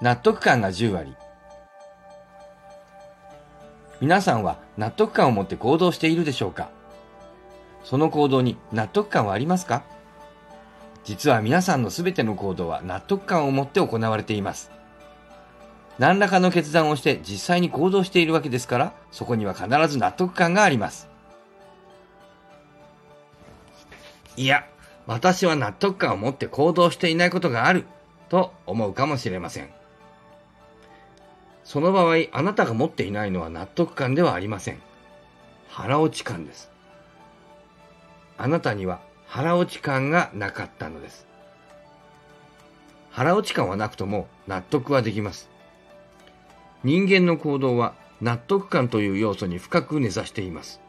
納得感が10割。皆さんは納得感を持って行動しているでしょうか？その行動に納得感はありますか？実は皆さんのすべての行動は納得感を持って行われています。何らかの決断をして実際に行動しているわけですから、そこには必ず納得感があります。いや、私は納得感を持って行動していないことがあると思うかもしれません。その場合、あなたが持っていないのは納得感ではありません。腹落ち感です。あなたには腹落ち感がなかったのです。腹落ち感はなくとも納得はできます。人間の行動は納得感という要素に深く根ざしています。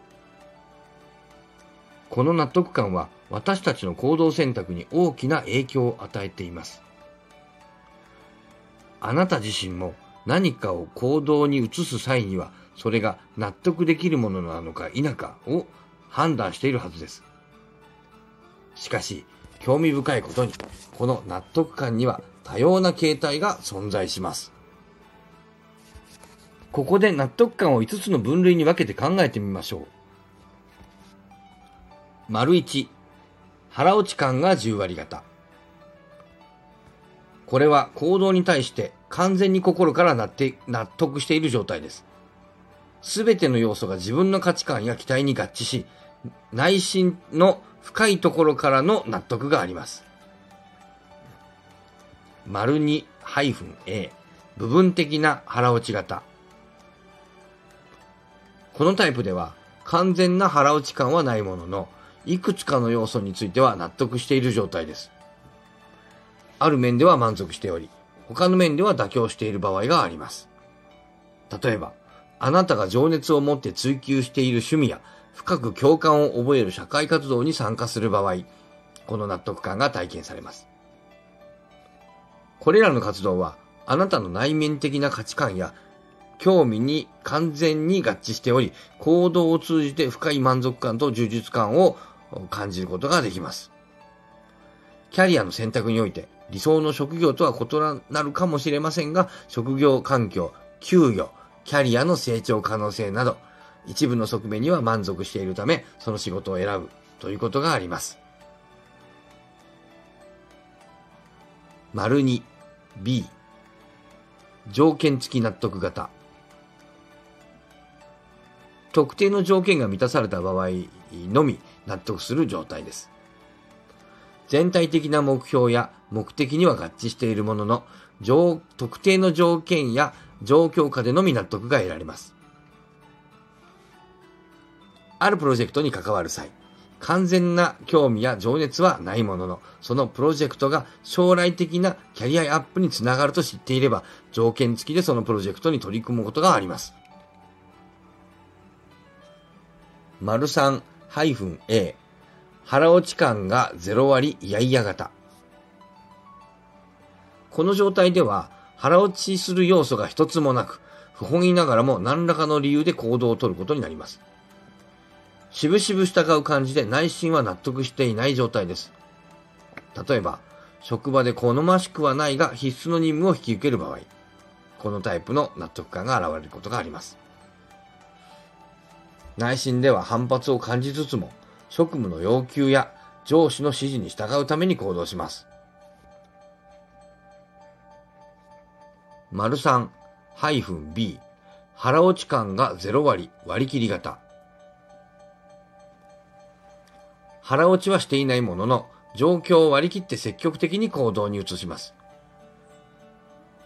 この納得感は私たちの行動選択に大きな影響を与えています。あなた自身も何かを行動に移す際には、それが納得できるものなのか否かを判断しているはずです。しかし、興味深いことに、この納得感には多様な形態が存在します。ここで納得感を5つの分類に分けて考えてみましょう。丸1、腹落ち感が10割型。これは行動に対して完全に心から納得している状態です。すべての要素が自分の価値観や期待に合致し、内心の深いところからの納得があります。丸 2-A 部分的な腹落ち型。このタイプでは完全な腹落ち感はないものの、いくつかの要素については納得している状態です。ある面では満足しており、他の面では妥協している場合があります。例えば、あなたが情熱を持って追求している趣味や深く共感を覚える社会活動に参加する場合、この納得感が体験されます。これらの活動は、あなたの内面的な価値観や興味に完全に合致しており、行動を通じて深い満足感と充実感を感じることができます。キャリアの選択において、理想の職業とは異なるかもしれませんが、職業環境、給与、キャリアの成長可能性など、一部の側面には満足しているため、その仕事を選ぶということがあります。丸2、B、条件付き納得型。特定の条件が満たされた場合のみ納得する状態です。全体的な目標や目的には合致しているものの、特定の条件や状況下でのみ納得が得られます。あるプロジェクトに関わる際、完全な興味や情熱はないものの、そのプロジェクトが将来的なキャリアアップにつながると知っていれば、条件付きでそのプロジェクトに取り組むことがあります。丸3 -A 腹落ち感が0割イヤイヤ型。この状態では腹落ちする要素が一つもなく、不本意ながらも何らかの理由で行動をとることになります。しぶしぶ従う感じで内心は納得していない状態です。例えば、職場で好ましくはないが必須の任務を引き受ける場合、このタイプの納得感が現れることがあります。内心では反発を感じつつも、職務の要求や上司の指示に従うために行動します。丸3 -B 腹落ち感が0割割り切り型腹落ちはしていないものの状況を割り切って積極的に行動に移します。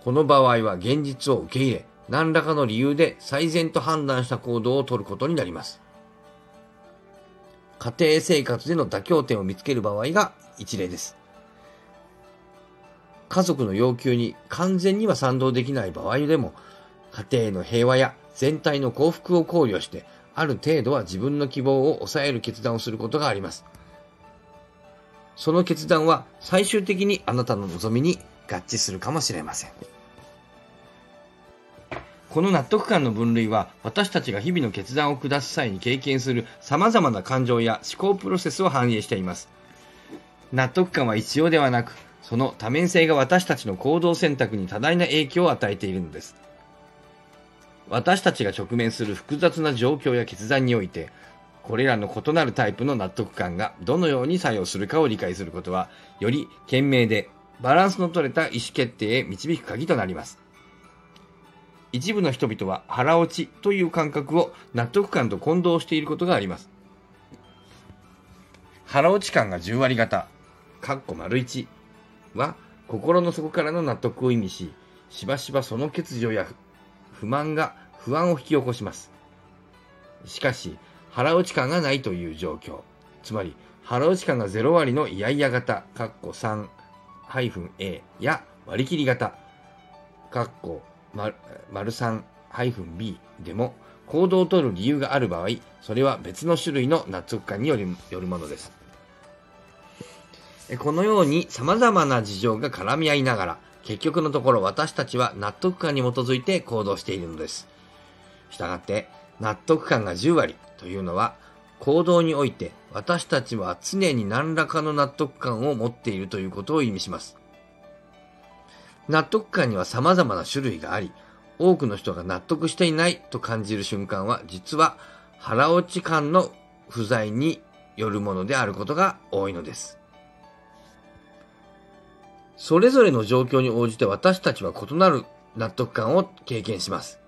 この場合は現実を受け入れ、何らかの理由で最善と判断した行動をとることになります。家庭生活での妥協点を見つける場合が一例です。家族の要求に完全には賛同できない場合でも、家庭の平和や全体の幸福を考慮して、ある程度は自分の希望を抑える決断をすることがあります。その決断は最終的にあなたの望みに合致するかもしれません。この納得感の分類は私たちが日々の決断を下す際に経験する様々な感情や思考プロセスを反映しています。納得感は必要ではなく、その多面性が私たちの行動選択に多大な影響を与えているのです。私たちが直面する複雑な状況や決断において、これらの異なるタイプの納得感がどのように作用するかを理解することは、より賢明でバランスの取れた意思決定へ導く鍵となります。一部の人々は腹落ちという感覚を納得感と混同していることがあります。腹落ち感が10割型、かっこ丸1は心の底からの納得を意味し、しばしばその欠如や不満が不安を引き起こします。しかし、腹落ち感がないという状況。つまり、腹落ち感が0割のイヤイヤ型、カッコ 3-A や割り切り型、カッコ丸 3-B でも行動をとる理由がある場合、それは別の種類の納得感によるよるものです。このように様々な事情が絡み合いながら、結局のところ私たちは納得感に基づいて行動しているのです。したがって、納得感が10割というのは、行動において私たちは常に何らかの納得感を持っているということを意味します。納得感には様々な種類があり、多くの人が納得していないと感じる瞬間は、実は腹落ち感の不在によるものであることが多いのです。それぞれの状況に応じて私たちは異なる納得感を経験します。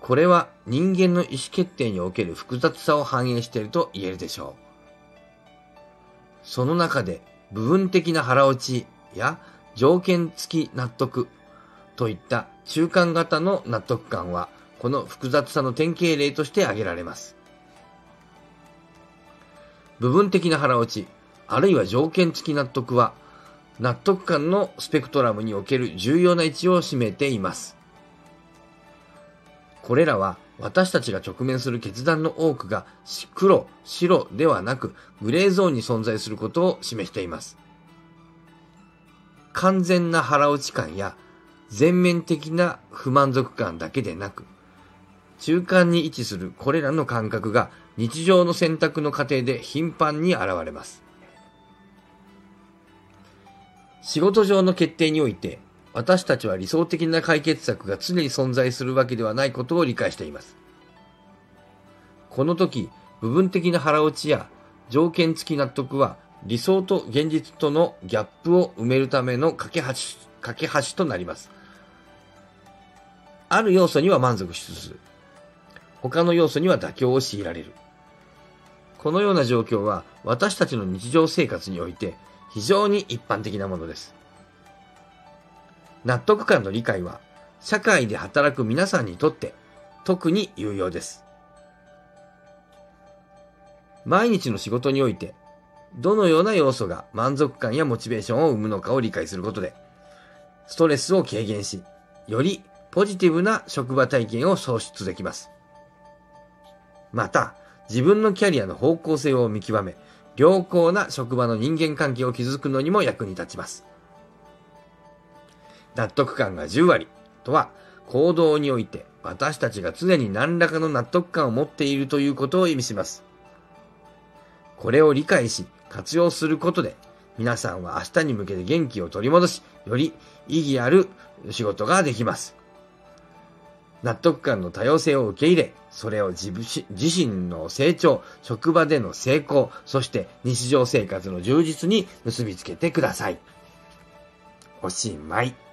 これは人間の意思決定における複雑さを反映していると言えるでしょう。その中で部分的な腹落ちや条件付き納得といった中間型の納得感はこの複雑さの典型例として挙げられます。部分的な腹落ち、あるいは条件付き納得は納得感のスペクトラムにおける重要な位置を占めています。これらは私たちが直面する決断の多くが黒、白ではなくグレーゾーンに存在することを示しています。完全な腹落ち感や全面的な不満足感だけでなく、中間に位置するこれらの感覚が日常の選択の過程で頻繁に現れます。仕事上の決定において、私たちは理想的な解決策が常に存在するわけではないことを理解しています。この時、部分的な腹落ちや条件付き納得は理想と現実とのギャップを埋めるための架け橋、架け橋となります。ある要素には満足しつつ、他の要素には妥協を強いられる。このような状況は私たちの日常生活において非常に一般的なものです。納得感の理解は、社会で働く皆さんにとって特に有用です。毎日の仕事において、どのような要素が満足感やモチベーションを生むのかを理解することで、ストレスを軽減し、よりポジティブな職場体験を創出できます。また、自分のキャリアの方向性を見極め、良好な職場の人間関係を築くのにも役に立ちます。納得感が10割とは、行動において私たちが常に何らかの納得感を持っているということを意味します。これを理解し、活用することで、皆さんは明日に向けて元気を取り戻し、より意義ある仕事ができます。納得感の多様性を受け入れ、それを自身の成長、職場での成功、そして日常生活の充実に結びつけてください。おしまい。